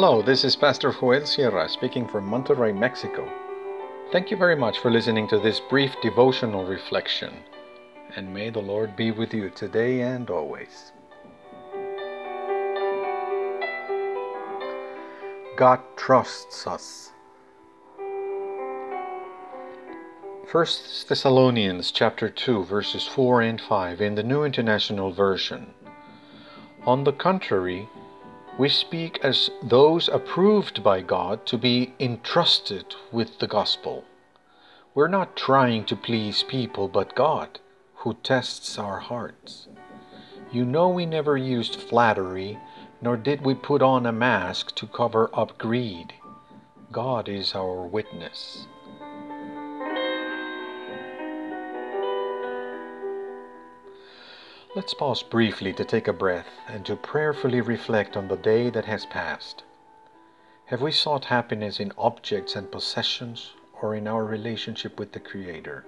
Hello, this is Pastor Joel Sierra speaking from Monterrey, Mexico. Thank you very much for listening to this brief devotional reflection, and may the Lord be with you today and always. God trusts us. 1 Thessalonians chapter 2 verses 4 and 5 in the New International Version. On the contrary, we speak as those approved by God to be entrusted with the gospel. We're not trying to please people but God, who tests our hearts. You know, we never used flattery, nor did we put on a mask to cover up greed. God is our witness. Let's pause briefly to take a breath and to prayerfully reflect on the day that has passed. Have we sought happiness in objects and possessions or in our relationship with the Creator?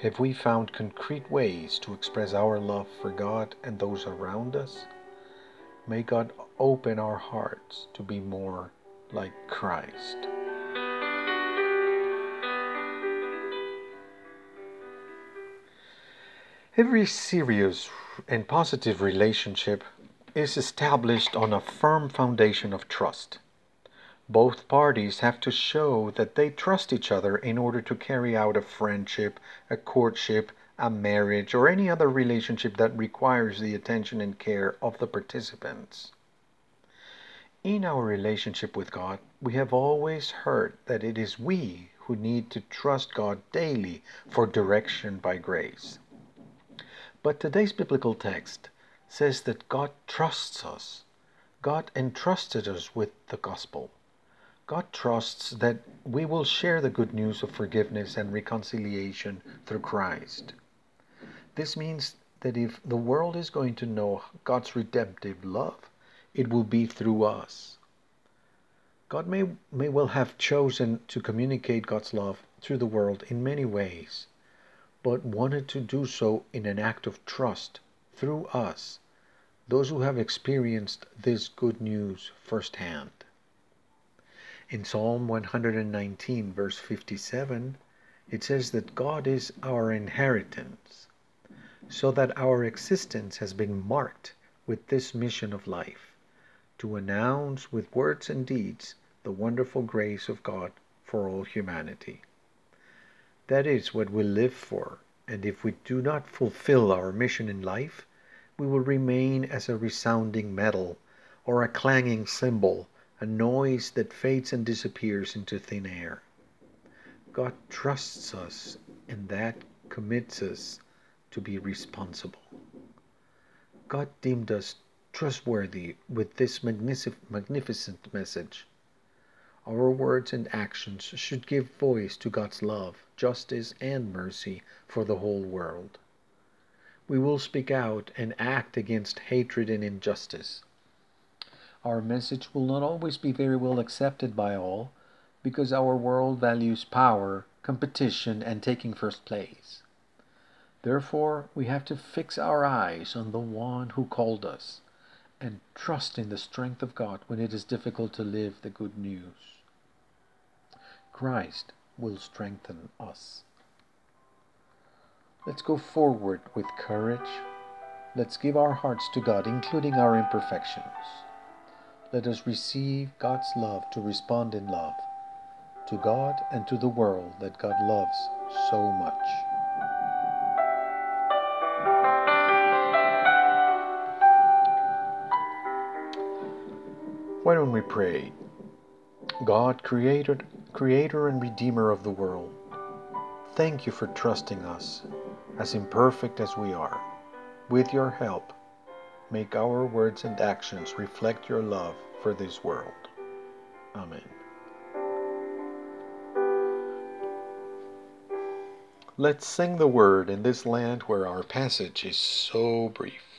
Have we found concrete ways to express our love for God and those around us? May God open our hearts to be more like Christ. Every serious and positive relationship is established on a firm foundation of trust. Both parties have to show that they trust each other in order to carry out a friendship, a courtship, a marriage, or any other relationship that requires the attention and care of the participants. In our relationship with God, we have always heard that it is we who need to trust God daily for direction by grace. But today's biblical text says that God trusts us. God entrusted us with the gospel. God trusts that we will share the good news of forgiveness and reconciliation through Christ. This means that if the world is going to know God's redemptive love, it will be through us. God may, may well have chosen to communicate God's love through the world in many ways but wanted to do so in an act of trust through us, those who have experienced this good news firsthand. In Psalm 119, verse 57, it says that God is our inheritance, so that our existence has been marked with this mission of life to announce with words and deeds the wonderful grace of God for all humanity. That is what we live for, and if we do not fulfill our mission in life, we will remain as a resounding metal or a clanging cymbal, a noise that fades and disappears into thin air. God trusts us, and that commits us to be responsible. God deemed us trustworthy with this magnificent message our words and actions should give voice to God's love, justice, and mercy for the whole world. We will speak out and act against hatred and injustice. Our message will not always be very well accepted by all because our world values power, competition, and taking first place. Therefore, we have to fix our eyes on the one who called us and trust in the strength of God when it is difficult to live the good news. Christ will strengthen us. Let's go forward with courage. Let's give our hearts to God, including our imperfections. Let us receive God's love to respond in love to God and to the world that God loves so much. Why don't we pray? God created Creator and Redeemer of the world, thank you for trusting us, as imperfect as we are. With your help, make our words and actions reflect your love for this world. Amen. Let's sing the word in this land where our passage is so brief.